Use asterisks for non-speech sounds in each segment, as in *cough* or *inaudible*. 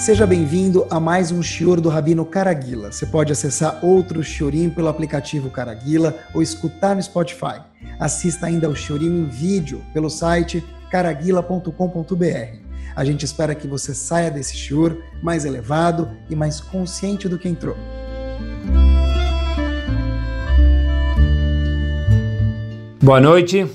Seja bem-vindo a mais um Shior do Rabino Caraguila. Você pode acessar outro Shiorim pelo aplicativo Caraguila ou escutar no Spotify. Assista ainda ao Shiorim em vídeo pelo site caraguila.com.br. A gente espera que você saia desse Shior mais elevado e mais consciente do que entrou. Boa noite.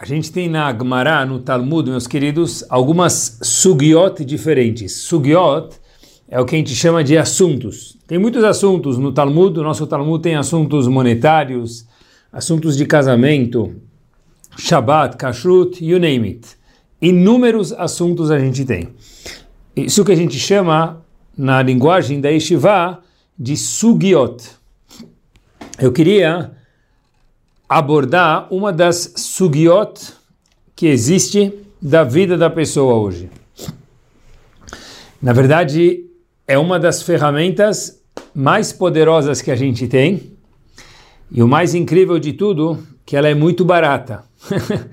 A gente tem na Gemara, no Talmud, meus queridos, algumas sugiot diferentes. Sugiot é o que a gente chama de assuntos. Tem muitos assuntos no Talmud, o nosso Talmud tem assuntos monetários, assuntos de casamento, Shabbat, Kashrut, you name it. Inúmeros assuntos a gente tem. Isso que a gente chama, na linguagem da Yeshiva, de sugiot. Eu queria abordar uma das sugiot que existe da vida da pessoa hoje. Na verdade, é uma das ferramentas mais poderosas que a gente tem. E o mais incrível de tudo, que ela é muito barata. *laughs*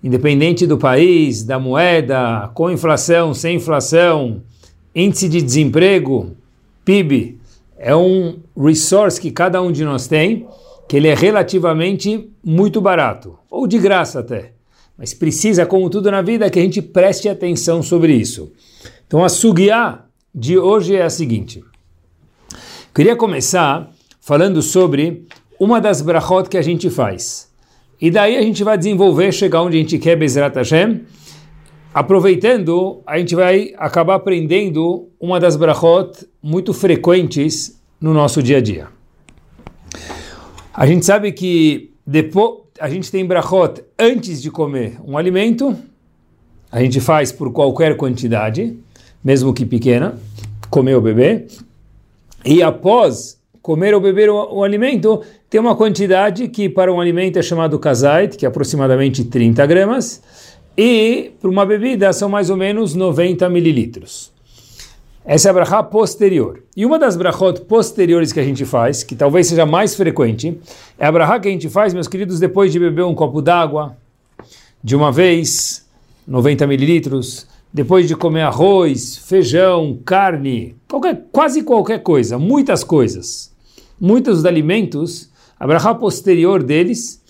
Independente do país, da moeda, com inflação, sem inflação, índice de desemprego, PIB, é um resource que cada um de nós tem que ele é relativamente muito barato, ou de graça até. Mas precisa, como tudo na vida, que a gente preste atenção sobre isso. Então a sugiá de hoje é a seguinte. Queria começar falando sobre uma das brachot que a gente faz. E daí a gente vai desenvolver, chegar onde a gente quer, Bezrat Hashem. Aproveitando, a gente vai acabar aprendendo uma das brachot muito frequentes no nosso dia a dia. A gente sabe que depois a gente tem brachot antes de comer um alimento, a gente faz por qualquer quantidade, mesmo que pequena, comer ou beber, e após comer ou beber o, o alimento, tem uma quantidade que para um alimento é chamado kazait, que é aproximadamente 30 gramas, e para uma bebida são mais ou menos 90 mililitros. Essa é a brachá posterior. E uma das brachot posteriores que a gente faz, que talvez seja mais frequente, é a brachá que a gente faz, meus queridos, depois de beber um copo d'água, de uma vez, 90 mililitros, depois de comer arroz, feijão, carne, qualquer, quase qualquer coisa, muitas coisas, muitos alimentos, a brachá posterior deles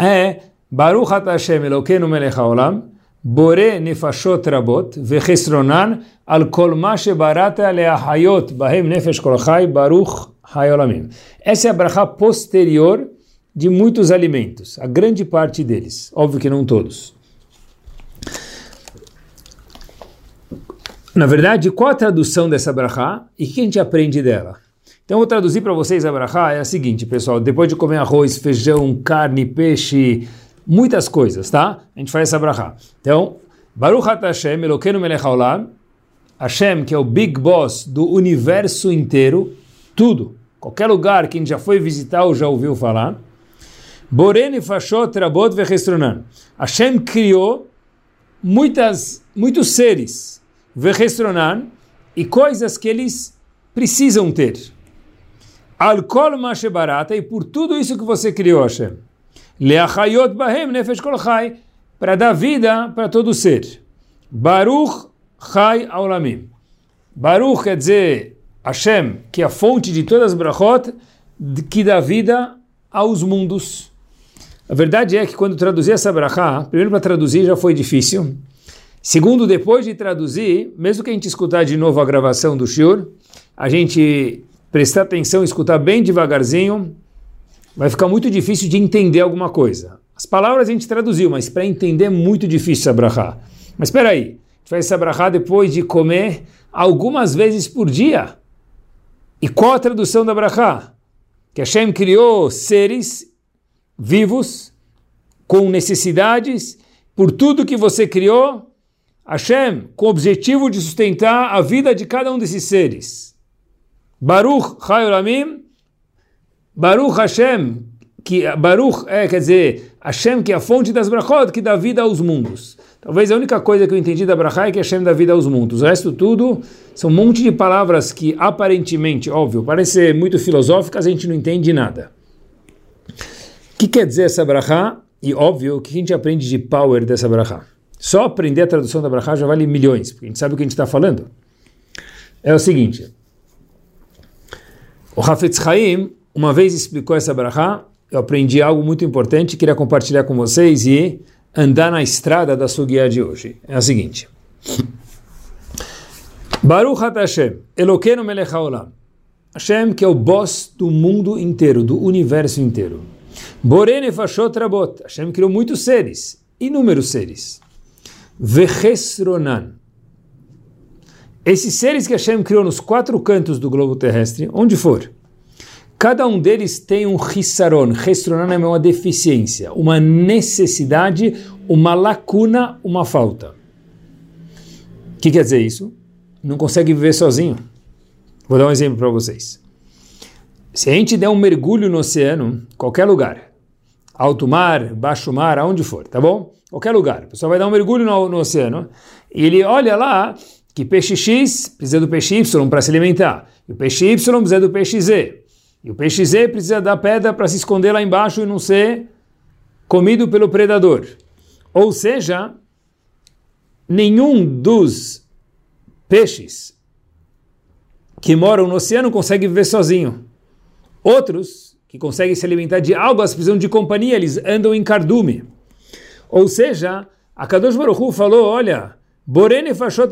é Baruch Hashem Elokeinu melech haolam, Bore nefashot rabot vechesronan al kol ma shebarata leahayot bahem nefesh kol chai baruch hayolamim. Essa é a brachá posterior de muitos alimentos, a grande parte deles, óbvio que não todos. Na verdade, qual a tradução dessa brachá e o que a gente aprende dela? Então, vou traduzir para vocês a brachá, é a seguinte, pessoal, depois de comer arroz, feijão, carne, peixe, muitas coisas, tá? A gente faz essa brachá. Então, Baruch Hashem, Elokeinu melech Hashem, que é o Big Boss do universo inteiro, tudo, qualquer lugar que a gente já foi visitar ou já ouviu falar, Borene Fashot Rabot Vechestronan. Hashem criou muitas, muitos seres, Vechestronan, e coisas que eles precisam ter. Alkol Mashebarata, e por tudo isso que você criou, Hashem. Leachayot bahem nefesh kol para dar vida para todo ser. Baruch chai aulamim. Baruch quer dizer Hashem, que é a fonte de todas as brachot, que dá vida aos mundos. A verdade é que quando traduzi essa brachá, primeiro para traduzir já foi difícil. Segundo, depois de traduzir, mesmo que a gente escutar de novo a gravação do Shur, a gente prestar atenção, escutar bem devagarzinho, vai ficar muito difícil de entender alguma coisa. As palavras a gente traduziu, mas para entender é muito difícil essa. Mas espera aí, a gente faz essa depois de comer algumas vezes por dia. E qual a tradução da brachá? Que Hashem criou seres vivos, com necessidades, por tudo que você criou, Hashem, com o objetivo de sustentar a vida de cada um desses seres. Baruch Hayolamim, Baruch Hashem, que Baruch é, quer dizer, Hashem que é a fonte das brachot, que dá vida aos mundos. Talvez a única coisa que eu entendi da brachá é que Hashem dá vida aos mundos. O resto tudo são um monte de palavras que aparentemente, óbvio, parecem muito filosóficas, a gente não entende nada. O que quer dizer essa brachá? E óbvio, o que a gente aprende de power dessa brachá? Só aprender a tradução da Brachá já vale milhões, porque a gente sabe o que a gente está falando. É o seguinte, o Hafetz Chaim uma vez explicou essa Brachá, eu aprendi algo muito importante, queria compartilhar com vocês e andar na estrada da Sugiá de hoje. É o seguinte. Baruch Hashem, Eloqueno Melech Haolam. Hashem, que é o boss do mundo inteiro, do universo inteiro. Borene Fashot Rabot. Hashem criou muitos seres, inúmeros seres. Vechesronan. Esses seres que Hashem criou nos quatro cantos do globo terrestre, onde for, cada um deles tem um hissaron. Hissaron é uma deficiência, uma necessidade, uma lacuna, uma falta. O que quer dizer isso? Não consegue viver sozinho. Vou dar um exemplo para vocês. Se a gente der um mergulho no oceano, qualquer lugar, alto mar, baixo mar, aonde for, tá bom? Qualquer lugar. O pessoal vai dar um mergulho no, no oceano e ele olha lá que peixe X precisa do peixe Y para se alimentar, e o peixe Y precisa do peixe Z, e o peixe Z precisa da pedra para se esconder lá embaixo e não ser comido pelo predador. Ou seja, nenhum dos peixes que moram no oceano consegue viver sozinho. Outros, que conseguem se alimentar de algas, precisam de companhia, eles andam em cardume. Ou seja, a Kadosh Baruch falou, olha, Borene Fashot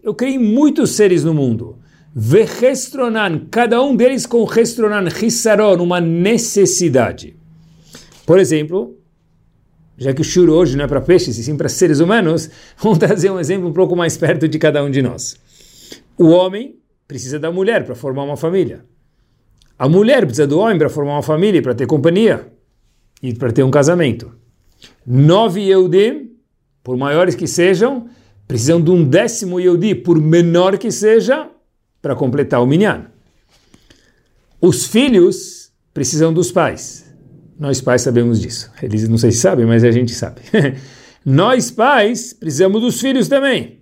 eu criei muitos seres no mundo. Vejestronan, cada um deles com restronan, hissaron, uma necessidade. Por exemplo, já que o shur hoje não é para peixes, e sim para seres humanos, *laughs* vamos trazer um exemplo um pouco mais perto de cada um de nós. O homem precisa da mulher para formar uma família. A mulher precisa do homem para formar uma família, para ter companhia e para ter um casamento. Nove Yehudim, por maiores que sejam, precisam de um décimo Yehudi, por menor que seja, para completar o minyan. Os filhos precisam dos pais. Nós pais sabemos disso. Eles não sei se sabem, mas a gente sabe. *laughs* Nós pais precisamos dos filhos também.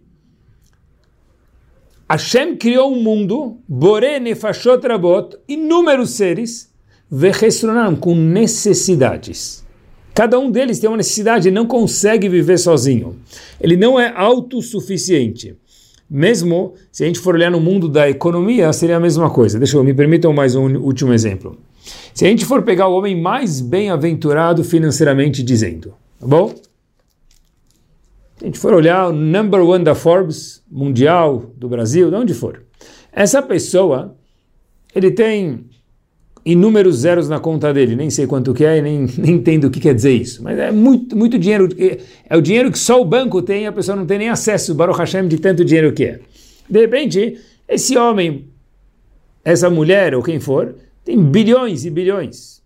Hashem criou um mundo, Bore Nefashot Rabot, inúmeros seres, Vechestronam, com necessidades. Cada um deles tem uma necessidade e não consegue viver sozinho. Ele não é autossuficiente. Mesmo se a gente for olhar no mundo da economia, seria a mesma coisa. Deixa eu, me permitam mais um último exemplo. Se a gente for pegar o homem mais bem-aventurado financeiramente dizendo, tá bom? Se a gente for olhar o number one da Forbes, mundial, do Brasil, de onde for, essa pessoa, ele tem inúmeros zeros na conta dele, nem sei quanto que é, nem, *laughs* nem entendo o que quer dizer isso, mas é muito, muito dinheiro, é o dinheiro que só o banco tem e a pessoa não tem nem acesso, Baruch Hashem, de tanto dinheiro que é. De repente, esse homem, essa mulher ou quem for, tem bilhões e bilhões.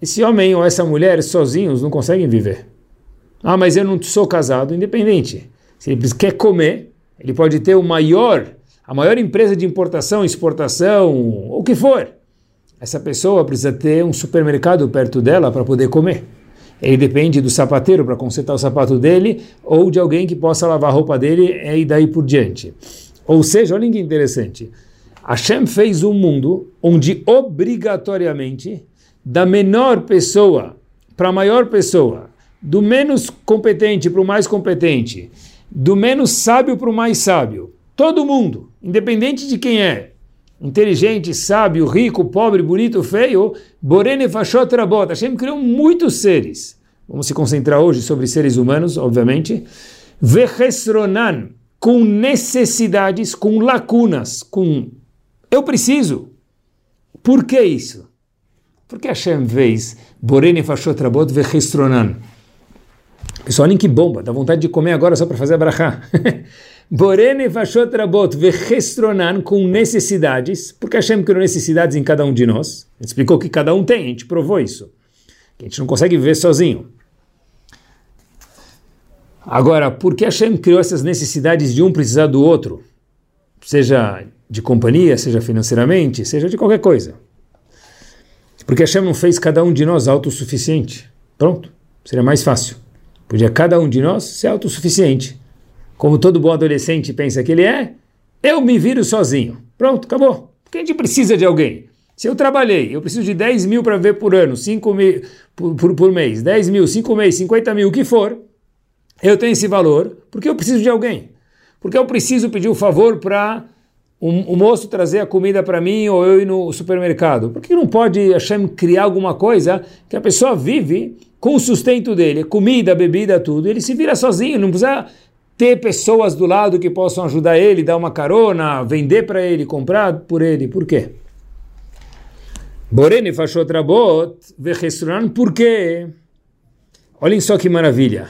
Esse homem ou essa mulher sozinhos não conseguem viver. Ah, mas eu não sou casado, independente. Se ele quer comer, ele pode ter o maior, a maior empresa de importação, exportação, o que for. Essa pessoa precisa ter um supermercado perto dela para poder comer. Ele depende do sapateiro para consertar o sapato dele ou de alguém que possa lavar a roupa dele e daí por diante. Ou seja, olha que interessante. Hashem fez um mundo onde obrigatoriamente da menor pessoa para a maior pessoa do menos competente para o mais competente, do menos sábio para o mais sábio. Todo mundo, independente de quem é, inteligente, sábio, rico, pobre, bonito, feio, Borene Fashot Rabot. Hashem criou muitos seres. Vamos se concentrar hoje sobre seres humanos, obviamente. Vechesronan, com necessidades, com lacunas, com eu preciso. Por que isso? Porque Hashem fez Borene Fashot Rabot Vechesronan. Pessoal, olhem que bomba, dá vontade de comer agora só para fazer a brachá. *laughs* Borene vashot rabot vechestronan, com necessidades, porque Hashem criou necessidades em cada um de nós. A gente explicou que cada um tem, a gente provou isso. Que a gente não consegue viver sozinho. Agora, por que Hashem criou essas necessidades de um precisar do outro? Seja de companhia, seja financeiramente, seja de qualquer coisa. Porque Hashem não fez cada um de nós autossuficiente. Pronto, seria mais fácil. Podia cada um de nós ser autossuficiente. Como todo bom adolescente pensa que ele é, eu me viro sozinho. Pronto, acabou. Porque a gente precisa de alguém. Se eu trabalhei, eu preciso de 10 mil para ver por ano, 5 mil por, por, por mês, 10 mil, 5 meses, 50 mil, o que for, Eu tenho esse valor porque eu preciso de alguém. Porque eu preciso pedir o um favor para o um, um moço trazer a comida para mim ou eu ir no supermercado. Por que não pode Hashem criar alguma coisa que a pessoa vive com o sustento dele, comida, bebida, tudo, ele se vira sozinho, não precisa ter pessoas do lado que possam ajudar ele, dar uma carona, vender para ele, comprar por ele. Por quê? Borene fachot rabot vechestrunan, por quê? Olhem só que maravilha.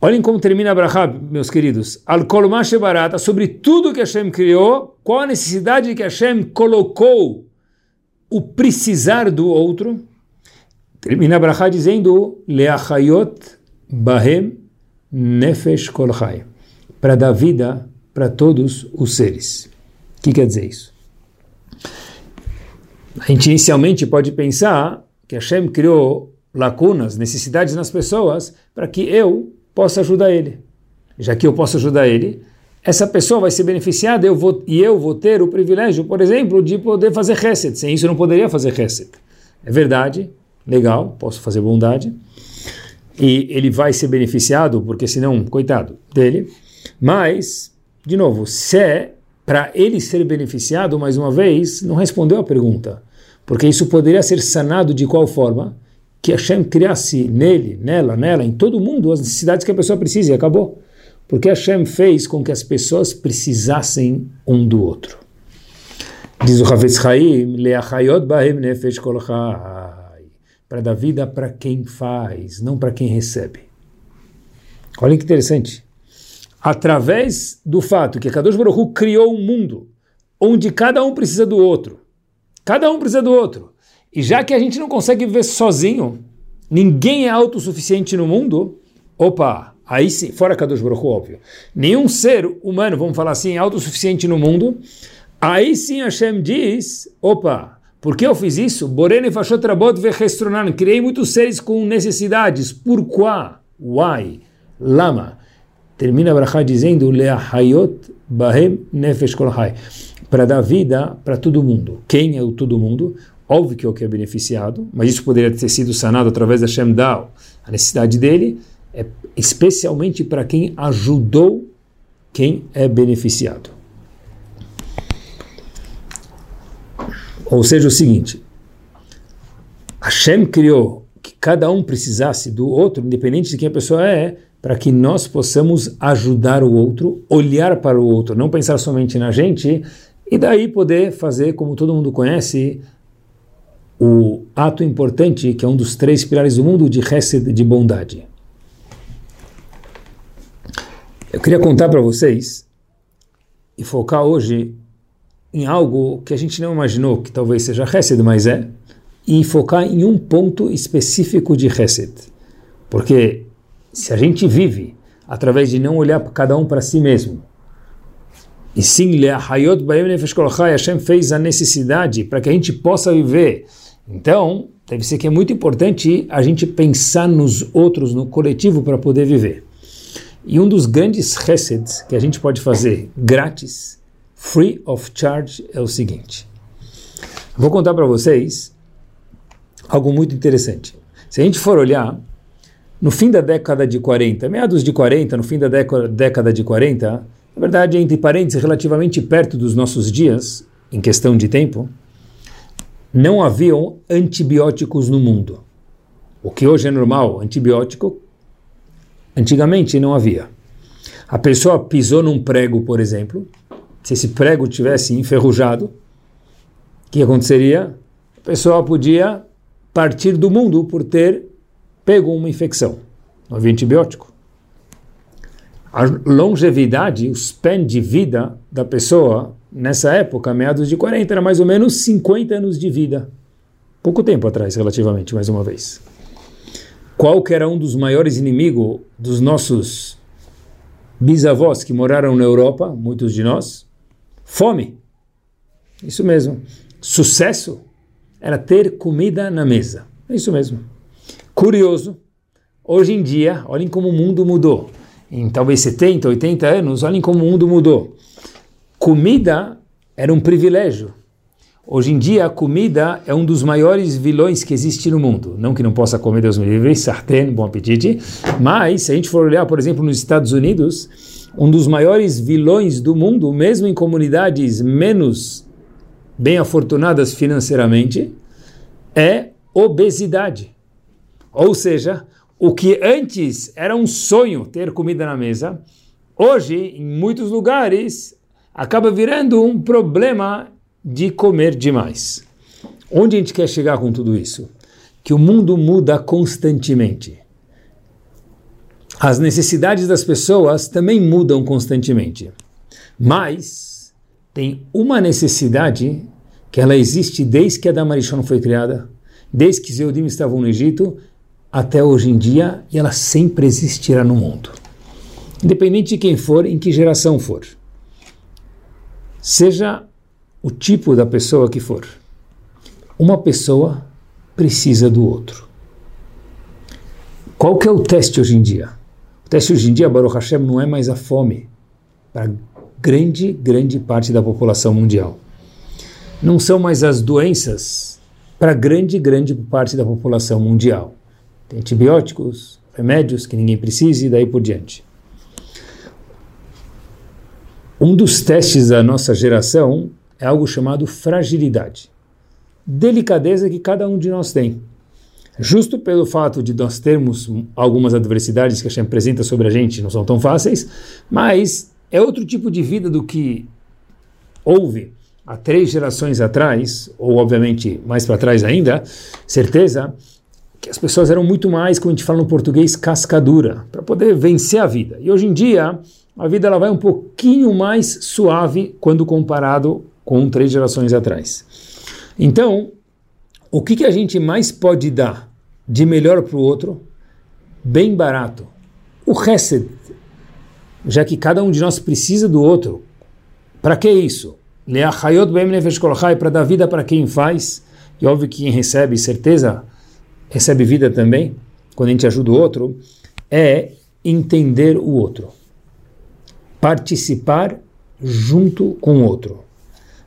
Olhem como termina a Brahá, meus queridos. Al kolmashe barata, sobre tudo que Hashem criou, qual a necessidade que Hashem colocou o precisar do outro? Termina a Brahá dizendo, Leachayot bahem nefesh kolchai, para dar vida para todos os seres. O que quer dizer isso? A gente inicialmente pode pensar que Hashem criou lacunas, necessidades nas pessoas para que eu possa ajudar ele. Já que eu posso ajudar ele, essa pessoa vai ser beneficiada eu vou, e eu vou ter o privilégio, por exemplo, de poder fazer reset. Sem isso eu não poderia fazer reset. É verdade, legal, posso fazer bondade. E ele vai ser beneficiado, porque senão, coitado dele. Mas, de novo, se é para ele ser beneficiado, mais uma vez, não respondeu a pergunta. Porque isso poderia ser sanado de qual forma? Que Hashem criasse nele, nela, nela, em todo mundo as necessidades que a pessoa precisa e acabou. Porque Hashem fez com que as pessoas precisassem um do outro. Diz o Havetz Chaim, Leachayot Bahem Nefesh Kol Para dar vida para quem faz, não para quem recebe. Olha que interessante. Através do fato que Kadosh Baruch Hu criou um mundo onde cada um precisa do outro, Cada um precisa do outro. E já que a gente não consegue viver sozinho, ninguém é autossuficiente no mundo, opa, aí sim, fora Kadosh Baruch óbvio, nenhum ser humano, vamos falar assim, é autossuficiente no mundo, aí sim Hashem diz, opa, por que eu fiz isso? Borene Fashotrabot Vechestronan, criei muitos seres com necessidades, por quá? Why? Lama. Termina a dizendo, Leahayot Bahem Nefesh Kolhai para dar vida para todo mundo. Quem é o todo mundo? Óbvio que é o que é beneficiado, mas isso poderia ter sido sanado através da Shem Dao. A necessidade dele é especialmente para quem ajudou quem é beneficiado. Ou seja, o seguinte: Hashem criou que cada um precisasse do outro, independente de quem a pessoa é, para que nós possamos ajudar o outro, olhar para o outro, não pensar somente na gente e daí poder fazer, como todo mundo conhece, o ato importante, que é um dos três pilares do mundo, de Hesed, de bondade. Eu queria contar para vocês e focar hoje em algo que a gente não imaginou que talvez seja Hesed, mas é, e focar em um ponto específico de Hesed. Porque se a gente vive através de não olhar cada um para si mesmo, e sim, Kolchai, Hashem fez a necessidade para que a gente possa viver. Então, deve ser que é muito importante a gente pensar nos outros, no coletivo, para poder viver. E um dos grandes resets que a gente pode fazer grátis, free of charge, é o seguinte. Vou contar para vocês algo muito interessante. Se a gente for olhar, no fim da década de 40, meados de 40, no fim da década de 40, na verdade, entre parênteses, relativamente perto dos nossos dias, em questão de tempo, não haviam antibióticos no mundo. O que hoje é normal, antibiótico, antigamente não havia. A pessoa pisou num prego, por exemplo, se esse prego tivesse enferrujado, o que aconteceria? A pessoa podia partir do mundo por ter pego uma infecção. Não havia antibiótico a longevidade, o span de vida da pessoa, nessa época, meados de 40, era mais ou menos 50 anos de vida. Pouco tempo atrás, relativamente, mais uma vez. Qual que era um dos maiores inimigos dos nossos bisavós que moraram na Europa, muitos de nós? Fome. Isso mesmo. Sucesso era ter comida na mesa. É isso mesmo. Curioso, hoje em dia, olhem como o mundo mudou em talvez 70, 80 anos, olhem como o mundo mudou. Comida era um privilégio. Hoje em dia, a comida é um dos maiores vilões que existe no mundo. Não que não possa comer, Deus me livre, sartén, bom apetite. Mas, se a gente for olhar, por exemplo, nos Estados Unidos, um dos maiores vilões do mundo, mesmo em comunidades menos bem afortunadas financeiramente, é obesidade. Ou seja, o que antes era um sonho ter comida na mesa, hoje, em muitos lugares, acaba virando um problema de comer demais. Onde a gente quer chegar com tudo isso? Que o mundo muda constantemente. As necessidades das pessoas também mudam constantemente. Mas tem uma necessidade que ela existe desde que a Damarishon foi criada, desde que Zeudim estavam no Egito, até hoje em dia, e ela sempre existirá no mundo. Independente de quem for, em que geração for. Seja o tipo da pessoa que for. Uma pessoa precisa do outro. Qual que é o teste hoje em dia? O teste hoje em dia, Baruch Hashem, não é mais a fome para grande, grande parte da população mundial. Não são mais as doenças para grande, grande parte da população mundial. Tem antibióticos, remédios que ninguém precisa e daí por diante. Um dos testes da nossa geração é algo chamado fragilidade. Delicadeza que cada um de nós tem. Justo pelo fato de nós termos algumas adversidades que a Hashem apresenta sobre a gente, não são tão fáceis, mas é outro tipo de vida do que houve há três gerações atrás, ou obviamente mais para trás ainda, certeza que as pessoas eram muito mais, como a gente fala no português, cascadura, para poder vencer a vida. E hoje em dia, a vida ela vai um pouquinho mais suave quando comparado com três gerações atrás. Então, o que, que a gente mais pode dar de melhor para o outro? Bem barato. O Hesed, já que cada um de nós precisa do outro. Para que isso? Para dar vida para quem faz. E óbvio que quem recebe certeza recebe vida também, quando a gente ajuda o outro, é entender o outro. Participar junto com o outro.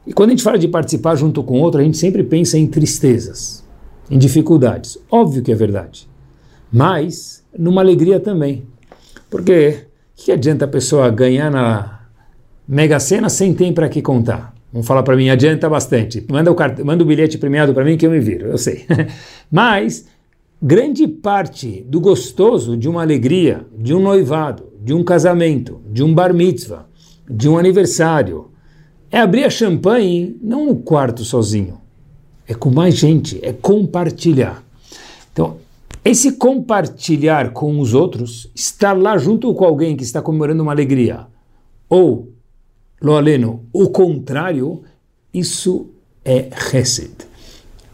E quando a gente fala de participar junto com outro, a gente sempre pensa em tristezas, em dificuldades. Óbvio que é verdade. Mas numa alegria também. Porque que adianta a pessoa ganhar na Mega Sena sem ter para que contar? Vamos falar para mim, adianta bastante. Manda o, cart... Manda o bilhete premiado para mim que eu me viro, eu sei. *laughs* Mas grande parte do gostoso de uma alegria, de um noivado, de um casamento, de um bar mitzvah, de um aniversário, é abrir a champanhe não no quarto sozinho, é com mais gente, é compartilhar. Então, esse compartilhar com os outros, estar lá junto com alguém que está comemorando uma alegria, ou, lo aleno, o contrário, isso é Hesed.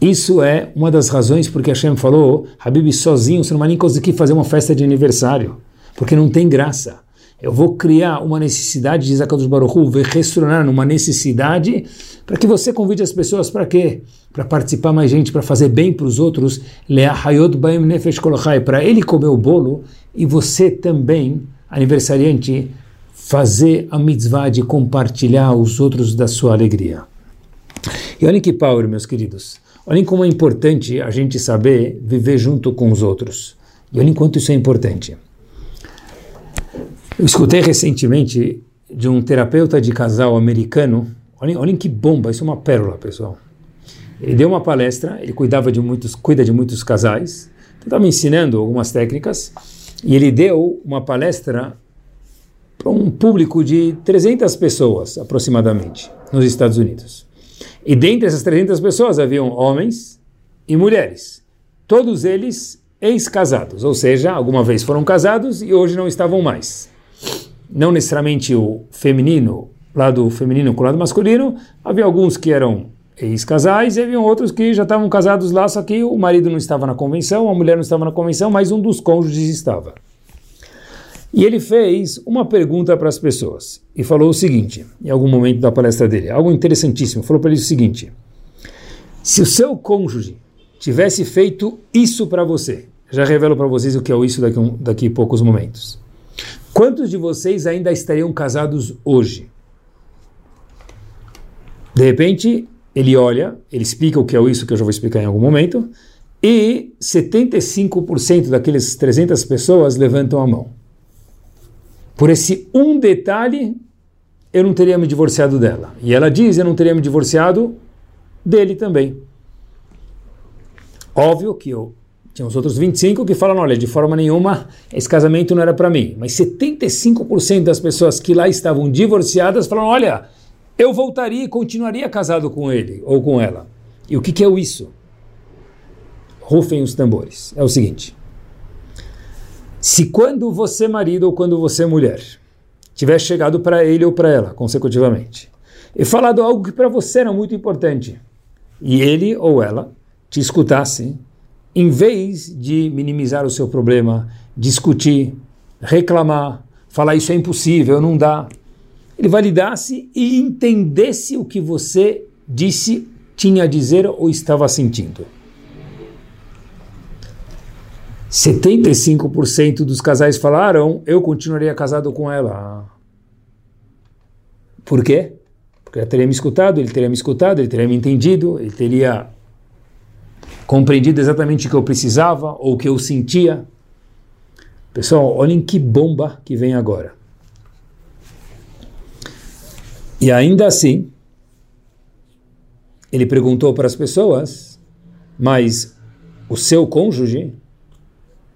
Isso é uma das razões porque Hashem falou, Habib, sozinho você não vai nem conseguir fazer uma festa de aniversário, porque não tem graça. Eu vou criar uma necessidade, diz Akadosh Baruch Hu, restaurar numa necessidade para que você convide as pessoas para quê? Para participar mais gente, para fazer bem para os outros. Para ele comer o bolo e você também, aniversariante, fazer a mitzvah de compartilhar os outros da sua alegria. E olhem que power, meus queridos. Olhem como é importante a gente saber viver junto com os outros. E olhem quanto isso é importante. Eu escutei recentemente de um terapeuta de casal americano. Olhem, olhem que bomba, isso é uma pérola, pessoal. Ele deu uma palestra, ele cuidava de muitos, cuida de muitos casais, estava me ensinando algumas técnicas, e ele deu uma palestra para um público de 300 pessoas, aproximadamente, nos Estados Unidos. E dentre essas 300 pessoas haviam homens e mulheres, todos eles ex-casados, ou seja, alguma vez foram casados e hoje não estavam mais não necessariamente o feminino, lado feminino com o lado masculino, havia alguns que eram ex-casais e havia outros que já estavam casados lá, só que o marido não estava na convenção, a mulher não estava na convenção, mas um dos cônjuges estava. E ele fez uma pergunta para as pessoas e falou o seguinte, em algum momento da palestra dele, algo interessantíssimo. Falou para eles o seguinte: se o seu cônjuge tivesse feito isso para você, já revelo para vocês o que é isso daqui, daqui a poucos momentos. Quantos de vocês ainda estariam casados hoje? De repente, ele olha, ele explica o que é isso que eu já vou explicar em algum momento, e 75% daqueles 300 pessoas levantam a mão. Por esse um detalhe, eu não teria me divorciado dela. E ela diz, eu não teria me divorciado dele também. Óbvio que eu tinha os outros 25 que falam, olha, de forma nenhuma, esse casamento não era para mim. Mas 75% das pessoas que lá estavam divorciadas falaram, olha, eu voltaria e continuaria casado com ele ou com ela. E o que, que é isso? Rufem os tambores. É o seguinte. Se quando você marido ou quando você mulher tiver chegado para ele ou para ela, consecutivamente, e falado algo que para você era muito importante, e ele ou ela te escutasse, em vez de minimizar o seu problema, discutir, reclamar, falar isso é impossível, não dá, ele validasse e entendesse o que você disse, tinha a dizer ou estava sentindo. 75% dos casais falaram, eu continuaria casado com ela. Por quê? Porque ela teria me escutado, ele teria me escutado, ele teria me entendido, ele teria compreendido exatamente o que eu precisava ou o que eu sentia. Pessoal, olhem que bomba que vem agora. E ainda assim, ele perguntou para as pessoas, mas o seu cônjuge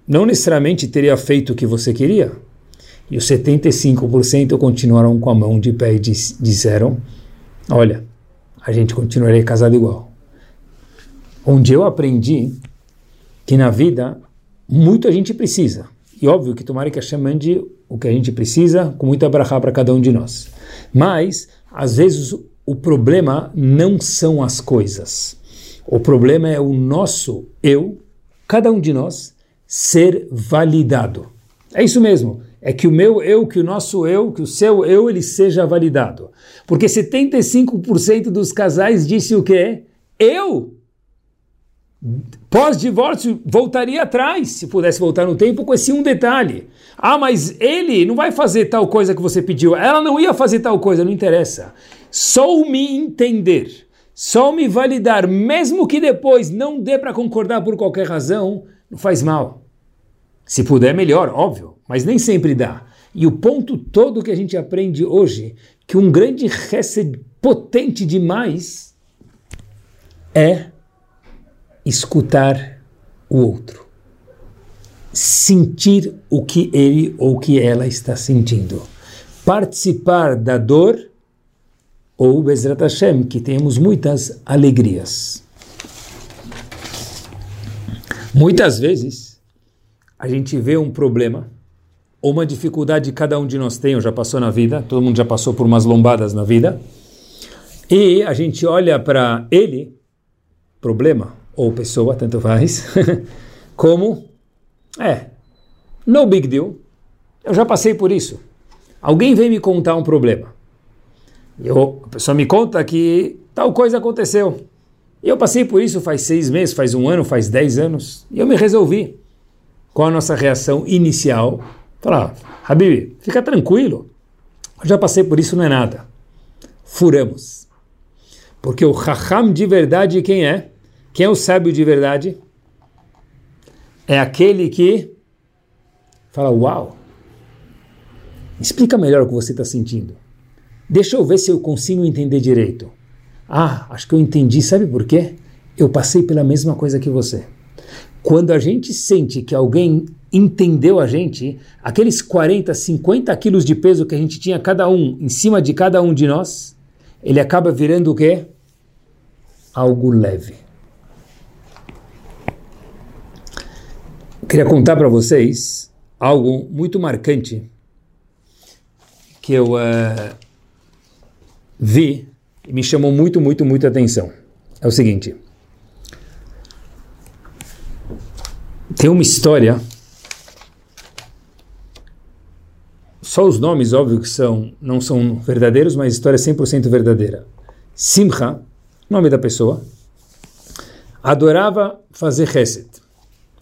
não necessariamente teria feito o que você queria. E os 75% continuaram com a mão de pé e disseram: Olha, a gente continuaria casado igual onde eu aprendi que na vida muito a gente precisa. E óbvio que tomara que a mande o que a gente precisa com muita brachá para cada um de nós. Mas, às vezes, o problema não são as coisas. O problema é o nosso eu, cada um de nós, ser validado. É isso mesmo. É que o meu eu, que o nosso eu, que o seu eu, ele seja validado. Porque 75% dos casais disse o quê? Eu pós-divórcio, voltaria atrás, se pudesse voltar no tempo, com esse um detalhe. Ah, mas ele não vai fazer tal coisa que você pediu, ela não ia fazer tal coisa, não interessa. Só me entender, só me validar, mesmo que depois não dê para concordar por qualquer razão, não faz mal. Se puder, melhor, óbvio, mas nem sempre dá. E o ponto todo que a gente aprende hoje, que um grande reset potente demais é escutar o outro, sentir o que ele ou que ela está sentindo, participar da dor ou Bezrat Hashem, que temos muitas alegrias. Muitas vezes a gente vê um problema ou uma dificuldade que cada um de nós tem, ou já passou na vida, todo mundo já passou por umas lombadas na vida, e a gente olha para ele, problema, ou pessoa, tanto faz, *laughs* como, é, no big deal, eu já passei por isso. Alguém vem me contar um problema. Eu, a pessoa me conta que tal coisa aconteceu. E eu passei por isso faz seis meses, faz um ano, faz dez anos. E eu me resolvi. Qual a nossa reação inicial? Falar, Habib, fica tranquilo. Eu já passei por isso, não é nada. Furamos. Porque o Raham de verdade quem é? Quem é o sábio de verdade? É aquele que fala: Uau, explica melhor o que você está sentindo. Deixa eu ver se eu consigo entender direito. Ah, acho que eu entendi. Sabe por quê? Eu passei pela mesma coisa que você. Quando a gente sente que alguém entendeu a gente, aqueles 40, 50 quilos de peso que a gente tinha cada um em cima de cada um de nós, ele acaba virando o quê? Algo leve. Queria contar para vocês algo muito marcante que eu uh, vi e me chamou muito, muito, muito atenção. É o seguinte: tem uma história. Só os nomes, óbvio que são, não são verdadeiros, mas a história é 100% verdadeira. Simcha, nome da pessoa, adorava fazer reset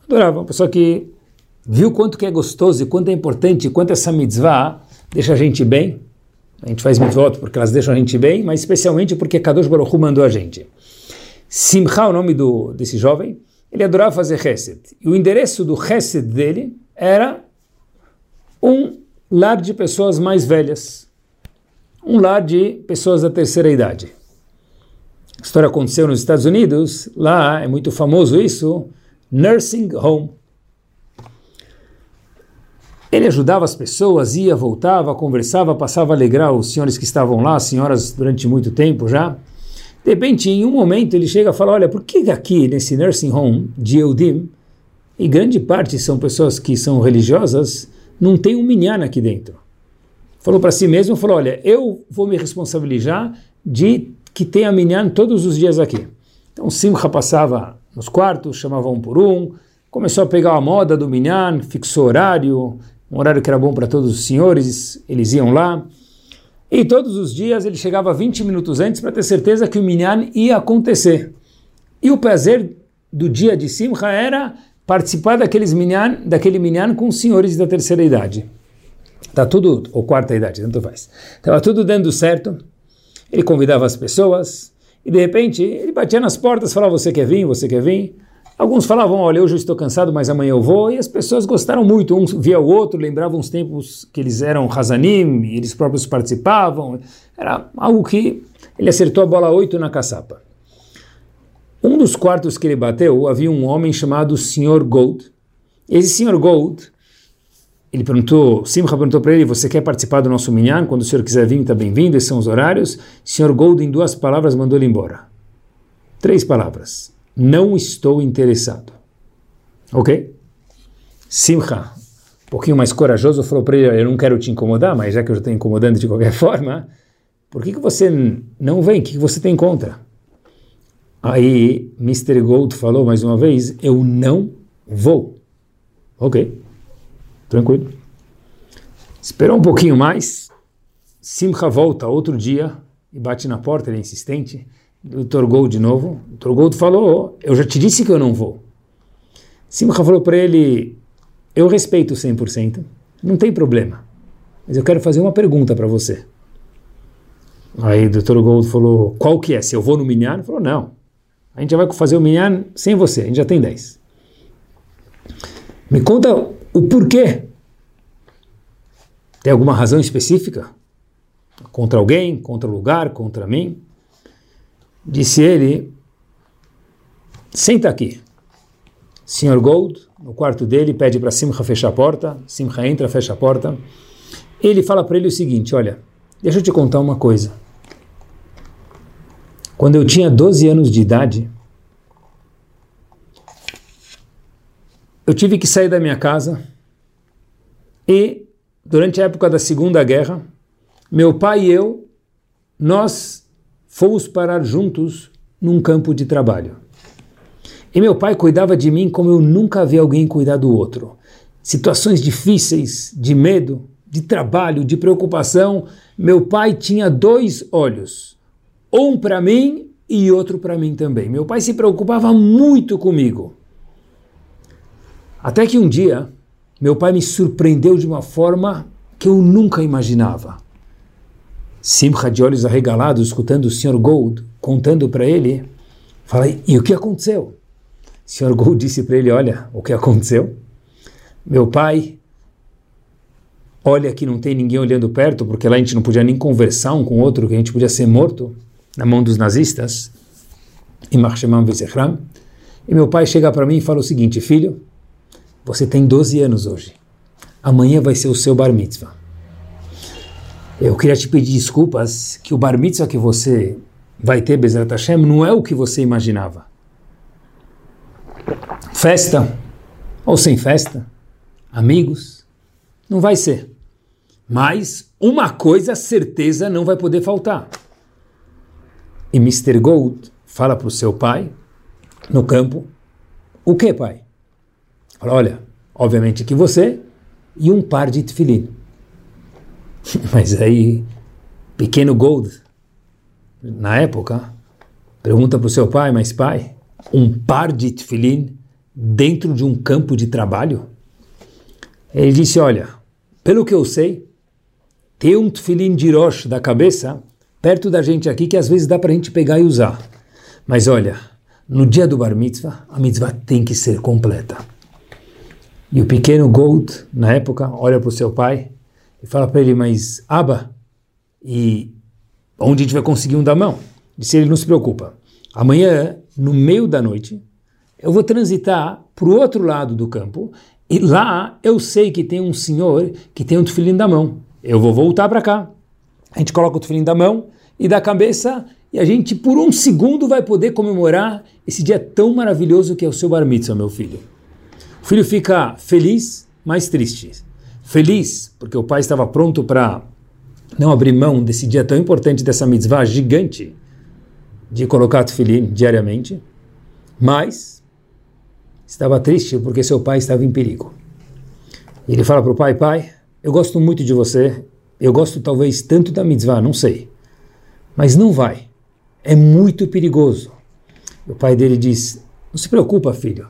adorava. Uma pessoa que viu quanto que é gostoso e quanto é importante, quanto essa mitzvah deixa a gente bem. A gente faz mitzvot porque elas deixam a gente bem, mas especialmente porque Kadosh Baruch Hu mandou a gente. Simcha, o nome do, desse jovem, ele adorava fazer chesed. E o endereço do chesed dele era um lar de pessoas mais velhas. Um lar de pessoas da terceira idade. A história aconteceu nos Estados Unidos, lá é muito famoso isso, nursing home. Ele ajudava as pessoas, ia, voltava, conversava, passava a alegrar os senhores que estavam lá, as senhoras durante muito tempo já. De repente, em um momento, ele chega e fala: Olha, por que aqui nesse nursing home de Eudim, e grande parte são pessoas que são religiosas, não tem um minyan aqui dentro? Falou para si mesmo: falou, Olha, eu vou me responsabilizar de que tenha minyan todos os dias aqui. Então, Simcha passava nos quartos, chamava um por um, começou a pegar a moda do minyan, fixou horário, um horário que era bom para todos os senhores, eles iam lá. E todos os dias ele chegava 20 minutos antes para ter certeza que o minyan ia acontecer. E o prazer do dia de Simcha era participar daqueles minyan, daquele minyan com os senhores da terceira idade. Tá tudo, ou quarta idade, tanto faz. Estava tudo dando certo. Ele convidava as pessoas e de repente ele batia nas portas, falava: Você quer vir? Você quer vir? Alguns falavam, olha, hoje eu estou cansado, mas amanhã eu vou, e as pessoas gostaram muito, um via o outro, lembravam os tempos que eles eram Hazanim, eles próprios participavam, era algo que ele acertou a bola 8 na caçapa. Um dos quartos que ele bateu, havia um homem chamado Sr. Gold. Esse Sr. Gold, ele perguntou, Simcha perguntou para ele, você quer participar do nosso minyan? Quando o senhor quiser vir, está bem-vindo, esses são os horários. Sr. Gold, em duas palavras, mandou ele embora. Três palavras não estou interessado. Ok? Simcha, um pouquinho mais corajoso, falou para ele: Eu não quero te incomodar, mas já que eu estou incomodando de qualquer *laughs* forma, por que, que você não vem? O que, que você tem contra? Aí Mr. Gold falou mais uma vez: Eu não vou. Ok, tranquilo. Esperou um pouquinho mais. Simcha volta outro dia e bate na porta, ele é insistente do Dr. Gold de novo. O Dr. Gold falou: Eu já te disse que eu não vou. Simcha falou para ele: Eu respeito 100%, não tem problema, mas eu quero fazer uma pergunta para você. Aí o Dr. Gold falou: Qual que é? Se eu vou no Minyan? Ele falou: Não, a gente já vai fazer o Minyan sem você, a gente já tem 10. Me conta o porquê. Tem alguma razão específica? Contra alguém, contra o lugar, contra mim? Disse ele, senta aqui. Senhor Gold, no quarto dele, pede para Simcha fechar a porta. Simcha entra, fecha a porta. Ele fala para ele o seguinte: Olha, deixa eu te contar uma coisa. Quando eu tinha 12 anos de idade, eu tive que sair da minha casa e, durante a época da Segunda Guerra, meu pai e eu, nós fomos parar juntos num campo de trabalho. E meu pai cuidava de mim como eu nunca vi alguém cuidar do outro. Situações difíceis, de medo, de trabalho, de preocupação, meu pai tinha dois olhos, um para mim e outro para mim também. Meu pai se preocupava muito comigo. Até que um dia, meu pai me surpreendeu de uma forma que eu nunca imaginava. Simcha de olhos arregalados, escutando o Sr. Gold contando para ele, falei, e o que aconteceu? O Sr. Gold disse para ele, olha, o que aconteceu? Meu pai, olha que não tem ninguém olhando perto, porque lá a gente não podia nem conversar um com o outro, que a gente podia ser morto na mão dos nazistas, e meu pai chega para mim e fala o seguinte, filho, você tem 12 anos hoje, amanhã vai ser o seu bar mitzvah. Eu queria te pedir desculpas que o bar mitzvah que você vai ter, Bezerra Hashem, não é o que você imaginava. Festa, ou sem festa, amigos, não vai ser. Mas uma coisa, certeza, não vai poder faltar. E Mr. Gold fala para o seu pai, no campo, o que, pai? Fala, olha, obviamente que você e um par de tefilim. *laughs* Mas aí, pequeno Gold, na época, pergunta para o seu pai, mas pai, um par de tefilim dentro de um campo de trabalho? Ele disse, olha, pelo que eu sei, ter um tefilim de Rosh da cabeça perto da gente aqui que às vezes dá para a gente pegar e usar. Mas olha, no dia do bar mitzvah, a mitzvah tem que ser completa. E o pequeno Gold, na época, olha para o seu pai e fala para ele, mas Aba, e onde a gente vai conseguir um da mão? Disse ele, não se preocupa. Amanhã, no meio da noite, eu vou transitar para o outro lado do campo e lá eu sei que tem um senhor que tem um tefilim da mão. Eu vou voltar para cá. A gente coloca o tefilim da mão e da cabeça e a gente por um segundo vai poder comemorar esse dia tão maravilhoso que é o seu bar mitzvah, meu filho. O filho fica feliz, mas triste. Feliz porque o pai estava pronto para não abrir mão desse dia tão importante, dessa mitzvah gigante de colocar tefilim diariamente, mas estava triste porque seu pai estava em perigo. Ele fala para o pai, pai, eu gosto muito de você, eu gosto talvez tanto da mitzvah, não sei, mas não vai, é muito perigoso. O pai dele diz, não se preocupa filho,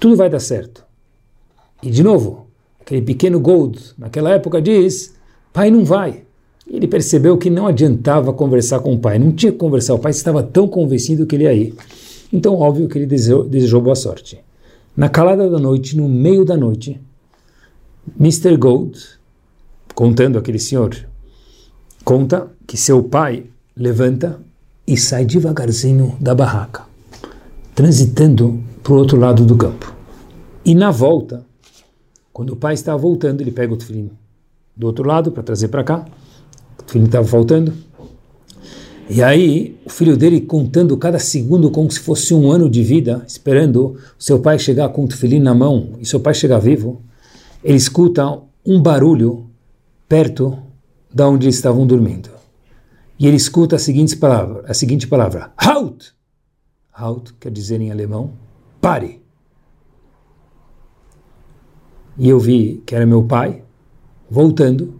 tudo vai dar certo. E de novo, aquele pequeno Gold, naquela época diz, pai não vai. Ele percebeu que não adiantava conversar com o pai, não tinha que conversar, o pai estava tão convencido que ele ia ir. Então, óbvio que ele desejou, desejou boa sorte. Na calada da noite, no meio da noite, Mr. Gold, contando aquele senhor, conta que seu pai levanta e sai devagarzinho da barraca, transitando para o outro lado do campo. E na volta, quando o pai está voltando, ele pega o tefilim do outro lado para trazer para cá, o tefilim estava faltando, e aí, o filho dele contando cada segundo como se fosse um ano de vida, esperando o seu pai chegar com o tefilim na mão e seu pai chegar vivo, ele escuta um barulho perto da onde eles estavam dormindo. E ele escuta a seguinte palavra, a seguinte palavra, Halt! Halt quer dizer em alemão, pare. E eu vi que era meu pai voltando,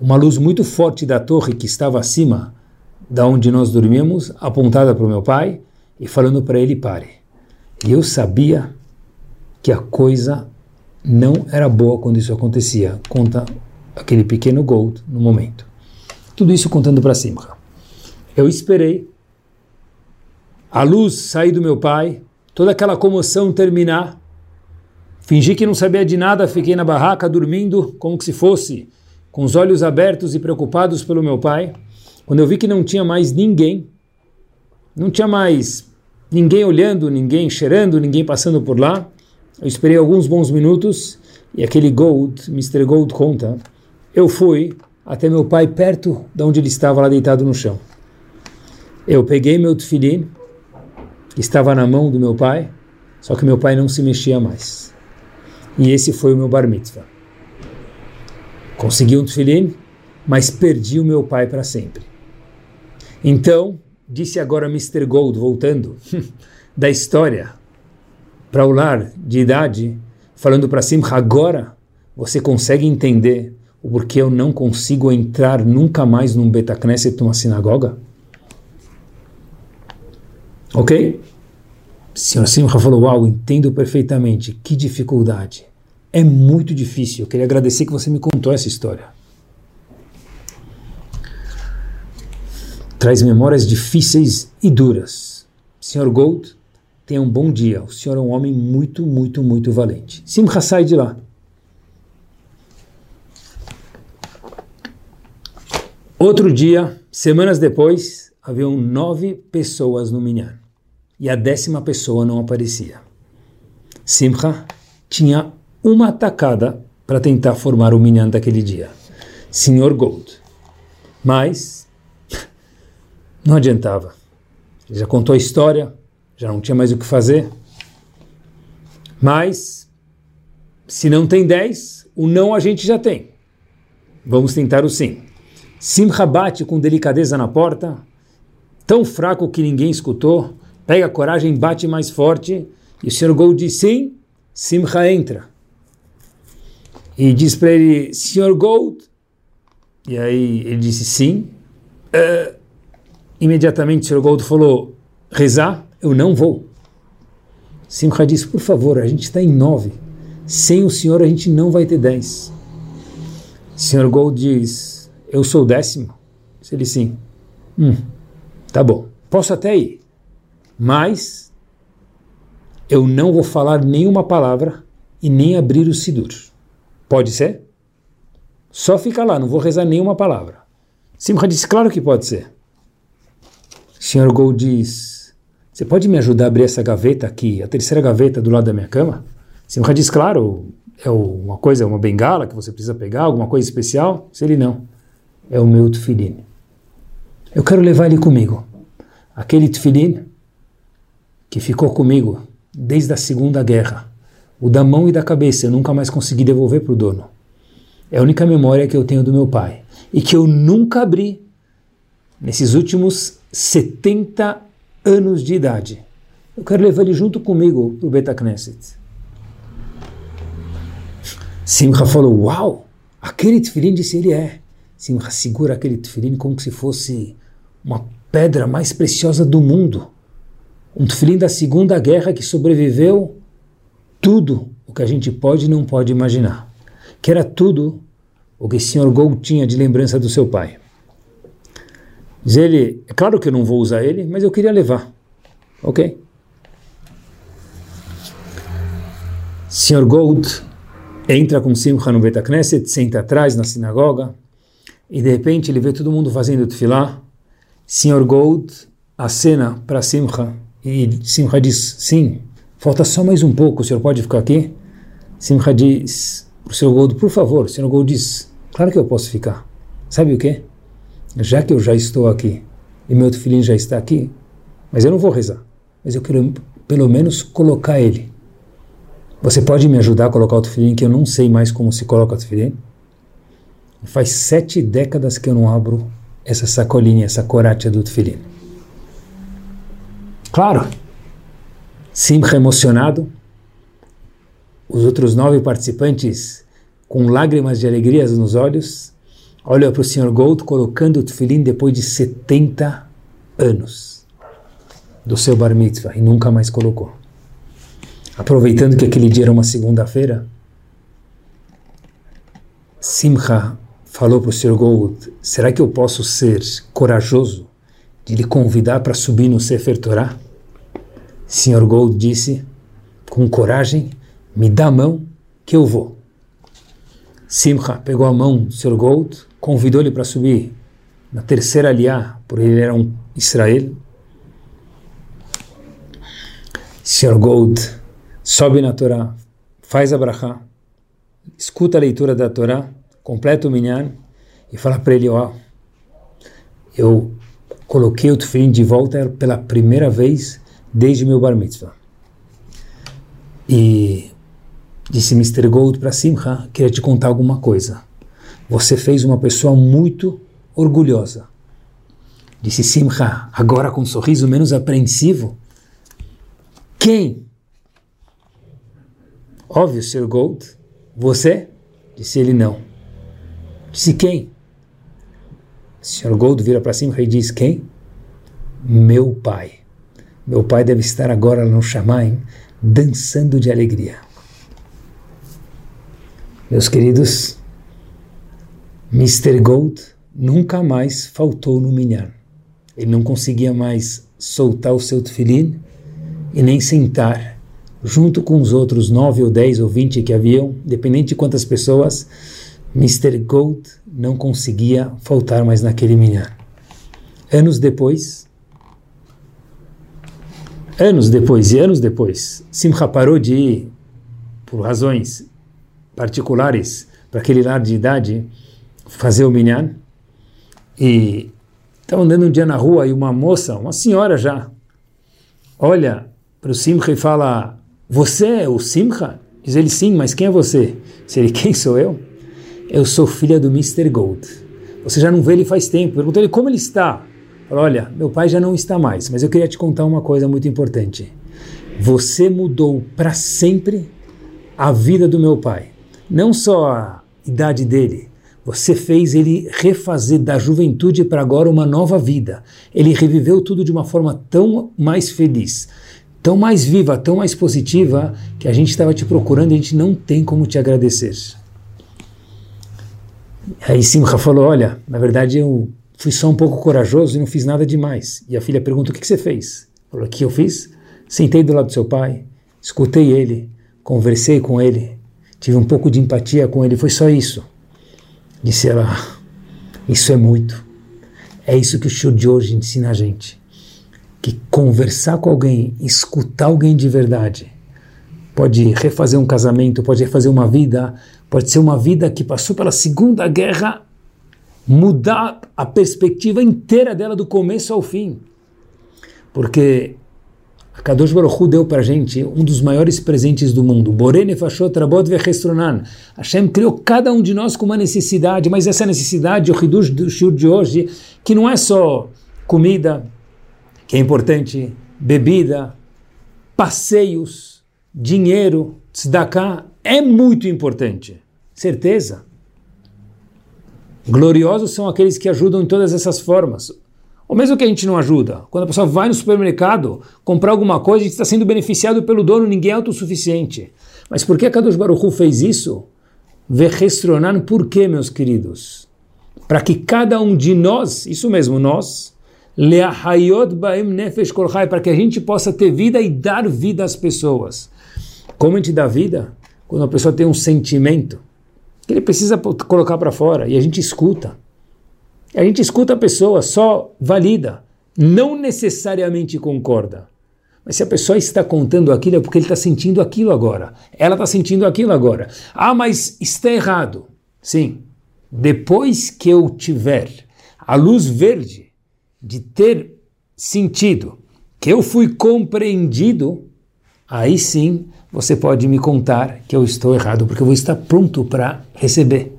uma luz muito forte da torre que estava acima da onde nós dormíamos, apontada para o meu pai e falando para ele pare. E eu sabia que a coisa não era boa quando isso acontecia, conta aquele pequeno Gold no momento. Tudo isso contando para cima. Eu esperei a luz sair do meu pai, toda aquela comoção terminar. Fingi que não sabia de nada, fiquei na barraca dormindo como se fosse, com os olhos abertos e preocupados pelo meu pai. Quando eu vi que não tinha mais ninguém, não tinha mais ninguém olhando, ninguém cheirando, ninguém passando por lá, eu esperei alguns bons minutos e aquele Gold, Mr. Gold conta, eu fui até meu pai perto de onde ele estava lá deitado no chão. Eu peguei meu tefilim, estava na mão do meu pai, só que meu pai não se mexia mais. E esse foi o meu bar mitzvah. Consegui um tefilim, mas perdi o meu pai para sempre. Então, disse agora Mr. Gold, voltando *laughs* da história para o lar de idade, falando para cima, agora você consegue entender o porquê eu não consigo entrar nunca mais num Betacneset, numa sinagoga? Ok? Senhor Simcha falou, uau, entendo perfeitamente, que dificuldade. É muito difícil, eu queria agradecer que você me contou essa história. traz memórias difíceis e duras. Senhor Gold, tenha um bom dia. O senhor é um homem muito, muito, muito valente. Simcha sai de lá. Outro dia, semanas depois, haviam nove pessoas no minyan e a décima pessoa não aparecia. Simcha tinha uma atacada para tentar formar o minyan daquele dia. Senhor Gold. Mas *laughs* não adiantava. Ele já contou a história, já não tinha mais o que fazer. Mas, se não tem 10, o não a gente já tem. Vamos tentar o sim. Simcha bate com delicadeza na porta, tão fraco que ninguém escutou, pega coragem, bate mais forte, e o Sr. Gold diz sim, Simcha entra. E diz para ele, Sr. Gold, e aí ele disse sim, uh, Imediatamente o Sr. Gold falou, rezar, eu não vou. Simcha disse, por favor, a gente está em nove. Sem o senhor a gente não vai ter dez. Sr. Gold diz: Eu sou o décimo? Ele sim. Hum, tá bom. Posso até ir. Mas eu não vou falar nenhuma palavra e nem abrir o Sidur. Pode ser? Só fica lá, não vou rezar nenhuma palavra. Simcha disse: Claro que pode ser. Sr. Gold diz: Você pode me ajudar a abrir essa gaveta aqui, a terceira gaveta do lado da minha cama? Simcha diz: Claro, é uma coisa, uma bengala que você precisa pegar, alguma coisa especial? Se ele não, é o meu tefilim. Eu quero levar ele comigo. Aquele tefilim que ficou comigo desde a Segunda Guerra, o da mão e da cabeça, eu nunca mais consegui devolver para o dono. É a única memória que eu tenho do meu pai e que eu nunca abri nesses últimos 70 anos de idade. Eu quero levar ele junto comigo para o Beta Knesset. Simcha falou, uau, aquele tefilim disse ele é. Simcha segura aquele tefilim como se fosse uma pedra mais preciosa do mundo. Um tefilim da Segunda Guerra que sobreviveu tudo o que a gente pode e não pode imaginar. Que era tudo o que o Sr. Gold tinha de lembrança do seu pai. Diz ele, é claro que eu não vou usar ele, mas eu queria levar. Ok? Sr. Gold entra com Simcha no Bet Knesset, senta atrás na sinagoga, e de repente ele vê todo mundo fazendo tefilá. Sr. Gold acena para Simcha, e Simcha diz, sim, falta só mais um pouco, o senhor pode ficar aqui? Simcha diz para o Sr. Gold, por favor, o Sr. Gold diz, claro que eu posso ficar. Sabe o que? Já que eu já estou aqui, e meu filhinho já está aqui, mas eu não vou rezar, mas eu quero pelo menos colocar ele você pode me ajudar a colocar o tefilim, que eu não sei mais como se coloca o tefilim? Faz sete décadas que eu não abro essa sacolinha, essa coratia do tefilim. Claro, Simcha emocionado, os outros nove participantes com lágrimas de alegria nos olhos, olham para o Sr. Gold colocando o tefilim depois de 70 anos do seu bar mitzvah e nunca mais colocou aproveitando que aquele dia era uma segunda-feira, Simcha falou para o Sr. Gold: será que eu posso ser corajoso de lhe convidar para subir no Sefer Torah? Sr. Gold disse, com coragem: me dá a mão que eu vou. Simcha pegou a mão do Sr. Gold, convidou ele para subir na terceira aliá, porque ele era um Israel. Sr. Gold sobe na Torá, faz a brachá, escuta a leitura da Torá, completa o minyan e fala para ele, ó, eu coloquei o tefilim de volta pela primeira vez desde meu bar mitzvah. E disse Mr. Gold para Simcha, queria te contar alguma coisa. Você fez uma pessoa muito orgulhosa. Disse Simcha, agora com um sorriso menos apreensivo. Quem Óbvio, Sr. Gold. Você? Disse ele não. Disse quem? Sr. Gold vira para cima e diz: Quem? Meu pai. Meu pai deve estar agora no Shamaim, dançando de alegria. Meus queridos, Mr. Gold nunca mais faltou no minyan. Ele não conseguia mais soltar o seu tefilim e nem sentar junto com os outros nove ou dez ou vinte que haviam, dependente de quantas pessoas, Mr. Gold não conseguia faltar mais naquele minyan. Anos depois, anos depois e anos depois, Simcha parou de ir, por razões particulares, para aquele lar de idade, fazer o minyan, e estava andando um dia na rua e uma moça, uma senhora já, olha para o Simcha e fala você é o Simcha? Diz ele, sim, mas quem é você? Diz ele, quem sou eu? Eu sou filha do Mr. Gold. Você já não vê ele faz tempo. Perguntou ele como ele está. Falou, olha, meu pai já não está mais, mas eu queria te contar uma coisa muito importante. Você mudou para sempre a vida do meu pai. Não só a idade dele, você fez ele refazer da juventude para agora uma nova vida. Ele reviveu tudo de uma forma tão mais feliz tão mais viva, tão mais positiva, que a gente estava te procurando e a gente não tem como te agradecer. Aí Simcha falou, olha, na verdade eu fui só um pouco corajoso e não fiz nada demais. E a filha pergunta, o que, que você fez? Falou, o que eu fiz? Sentei do lado do seu pai, escutei ele, conversei com ele, tive um pouco de empatia com ele, foi só isso. Disse ela, isso é muito. É isso que o show de hoje ensina a gente. Que conversar com alguém, escutar alguém de verdade, pode refazer um casamento, pode refazer uma vida, pode ser uma vida que passou pela Segunda Guerra, mudar a perspectiva inteira dela do começo ao fim. Porque a Kadosh Baruch Hu deu para a gente um dos maiores presentes do mundo. Borene Fashot Rabot Vechestronan. Hashem criou cada um de nós com uma necessidade, mas essa necessidade, o Hidush do Shur de hoje, que não é só comida, que é importante, bebida, passeios, dinheiro, tzedakah, é muito importante. Certeza. Gloriosos são aqueles que ajudam em todas essas formas. Ou mesmo que a gente não ajuda, quando a pessoa vai no supermercado comprar alguma coisa, a gente está sendo beneficiado pelo dono, ninguém é autossuficiente. Mas por que a Kadosh Baruch Hu fez isso? Verrestronar, por quê, meus queridos? Para que cada um de nós, isso mesmo, nós, para que a gente possa ter vida e dar vida às pessoas. Como a gente dá vida? Quando a pessoa tem um sentimento que ele precisa colocar para fora e a gente escuta. A gente escuta a pessoa, só valida, não necessariamente concorda. Mas se a pessoa está contando aquilo é porque ele está sentindo aquilo agora. Ela está sentindo aquilo agora. Ah, mas está errado. Sim. Depois que eu tiver a luz verde de ter sentido que eu fui compreendido, aí sim você pode me contar que eu estou errado, porque eu vou estar pronto para receber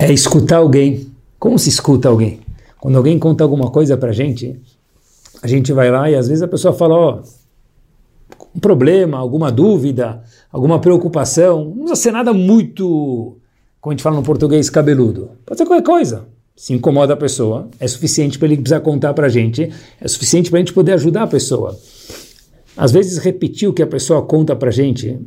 é escutar alguém. Como se escuta alguém? Quando alguém conta alguma coisa para a gente, a gente vai lá e às vezes a pessoa fala, ó, oh, um problema, alguma dúvida, alguma preocupação, não precisa ser nada muito, como a gente fala no português, cabeludo. Pode ser qualquer coisa. Se incomoda a pessoa, é suficiente para ele precisar contar para a gente, é suficiente para a gente poder ajudar a pessoa. Às vezes repetir o que a pessoa conta para a gente,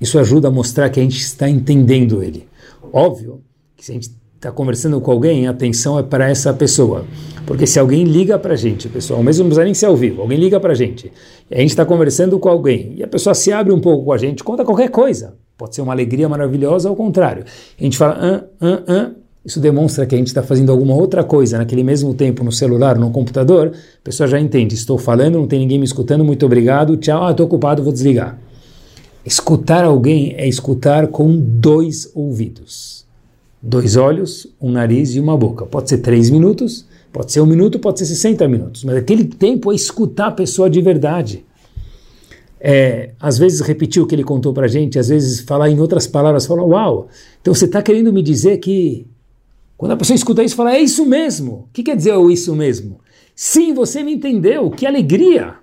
isso ajuda a mostrar que a gente está entendendo ele. Óbvio se a gente está conversando com alguém, a atenção é para essa pessoa. Porque se alguém liga para a gente, pessoal, mesmo não precisa nem ser ao vivo, alguém liga para a gente, a gente está conversando com alguém, e a pessoa se abre um pouco com a gente, conta qualquer coisa. Pode ser uma alegria maravilhosa, ao contrário. A gente fala, ah, ah, ah, isso demonstra que a gente está fazendo alguma outra coisa naquele mesmo tempo no celular, no computador, a pessoa já entende, estou falando, não tem ninguém me escutando, muito obrigado, tchau, ah, estou ocupado, vou desligar. Escutar alguém é escutar com dois ouvidos dois olhos, um nariz e uma boca. Pode ser três minutos, pode ser um minuto, pode ser 60 minutos, mas aquele tempo é escutar a pessoa de verdade. É, às vezes repetir o que ele contou para gente, às vezes falar em outras palavras, falar, uau, então você está querendo me dizer que quando a pessoa escuta isso, fala, é isso mesmo. O que quer dizer o isso mesmo? Sim, você me entendeu, que alegria!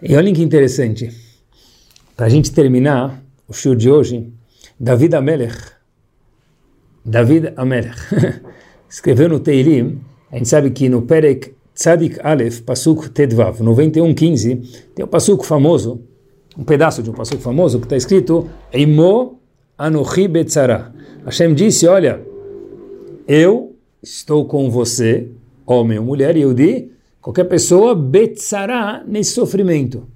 E olhem que interessante, para a gente terminar o show de hoje, David Amelech, David Amelech, *laughs* escreveu no Teilim, a gente sabe que no Perek Tzadik Aleph, Pasuk Tedvav, 91.15, tem um Pasuk famoso, um pedaço de um Pasuk famoso, que está escrito Eimo Anochi Betzara. Hashem disse, olha, eu estou com você, homem ou mulher, e eu di, qualquer pessoa, Betzara, nesse sofrimento.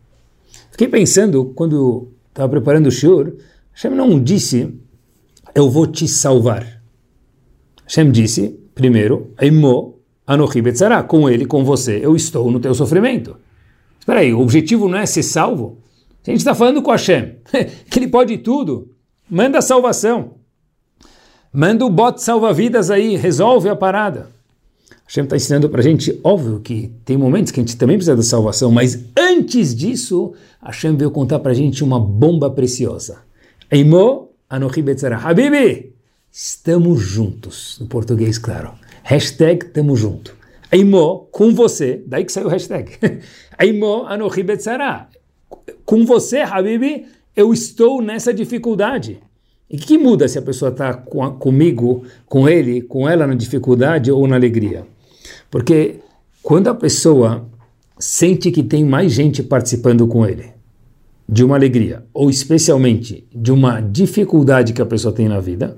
Fiquei pensando, quando estava preparando o Shur, Hashem não disse, eu vou te salvar. Hashem disse, primeiro, Eimo Anochi Betzara, com ele, com você, eu estou no teu sofrimento. Espera aí, o objetivo não é ser salvo? A gente está falando com Hashem, *laughs* que ele pode tudo, manda a salvação. Manda o bote salva-vidas aí, resolve a parada. Hashem está ensinando para a gente, óbvio que tem momentos que a gente também precisa da salvação, mas antes disso, Hashem veio contar para a gente uma bomba preciosa. Eimo Anohi Betzara. Habibi, estamos juntos. No português, claro. Hashtag estamos juntos. Eimo, com você. Daí que saiu o hashtag. *laughs* Eimo Anohi Betzara. Com você, Habibi, eu estou nessa dificuldade. E o que muda se a pessoa está com, comigo, com ele, com ela na dificuldade ou na alegria? Porque quando a pessoa sente que tem mais gente participando com ele, de uma alegria, ou especialmente de uma dificuldade que a pessoa tem na vida,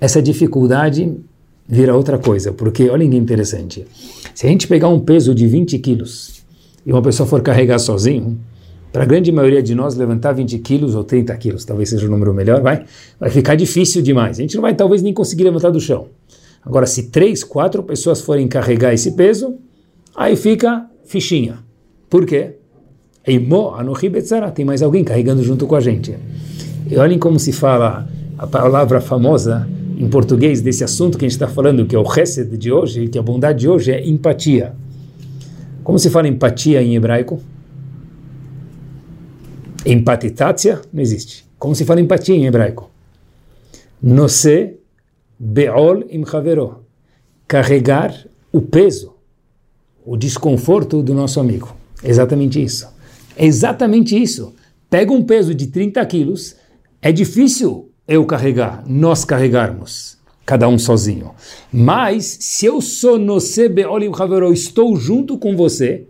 essa dificuldade vira outra coisa, porque olha que interessante. Se a gente pegar um peso de 20 quilos e uma pessoa for carregar sozinho, para a grande maioria de nós, levantar 20 quilos ou 30 quilos, talvez seja o número melhor, vai, vai ficar difícil demais. A gente não vai talvez nem conseguir levantar do chão. Agora, se três, quatro pessoas forem carregar esse peso, aí fica fichinha. Por quê? Tem mais alguém carregando junto com a gente. E olhem como se fala a palavra famosa em português desse assunto que a gente está falando, que é o chesed de hoje, que a bondade de hoje é empatia. Como se fala empatia em hebraico? Empatitácia não existe. Como se fala empatia em hebraico? Nose be'ol im havero. Carregar o peso, o desconforto do nosso amigo. Exatamente isso. Exatamente isso. Pega um peso de 30 quilos, é difícil eu carregar, nós carregarmos, cada um sozinho. Mas, se eu sou no be'ol im havero, estou junto com você,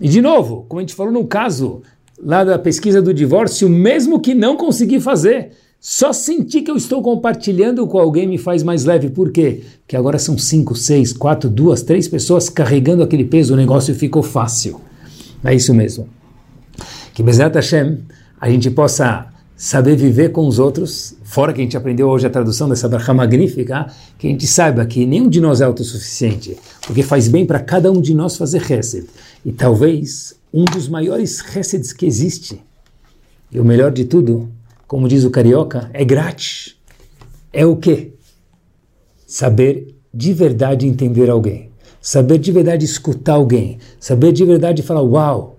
e de novo, como a gente falou no caso lá da pesquisa do divórcio, mesmo que não consegui fazer. Só sentir que eu estou compartilhando com alguém me faz mais leve. Por quê? Porque agora são cinco, seis, quatro, duas, três pessoas carregando aquele peso, o negócio ficou fácil. É isso mesmo. Que Bezat Hashem, a gente possa saber viver com os outros, fora que a gente aprendeu hoje a tradução dessa barra magnífica, que a gente saiba que nenhum de nós é autossuficiente, porque faz bem para cada um de nós fazer reset. E talvez um dos maiores receitos que existe. E o melhor de tudo, como diz o carioca, é grátis. É o quê? Saber de verdade entender alguém. Saber de verdade escutar alguém. Saber de verdade falar, uau,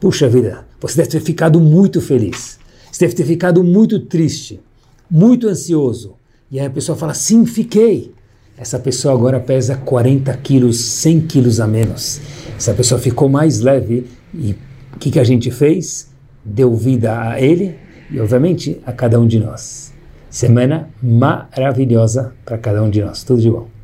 puxa vida, você deve ter ficado muito feliz. Você deve ter ficado muito triste, muito ansioso. E aí a pessoa fala, sim, fiquei. Essa pessoa agora pesa 40 quilos, 100 quilos a menos. Essa pessoa ficou mais leve e o que, que a gente fez? Deu vida a ele e, obviamente, a cada um de nós. Semana maravilhosa para cada um de nós. Tudo de bom.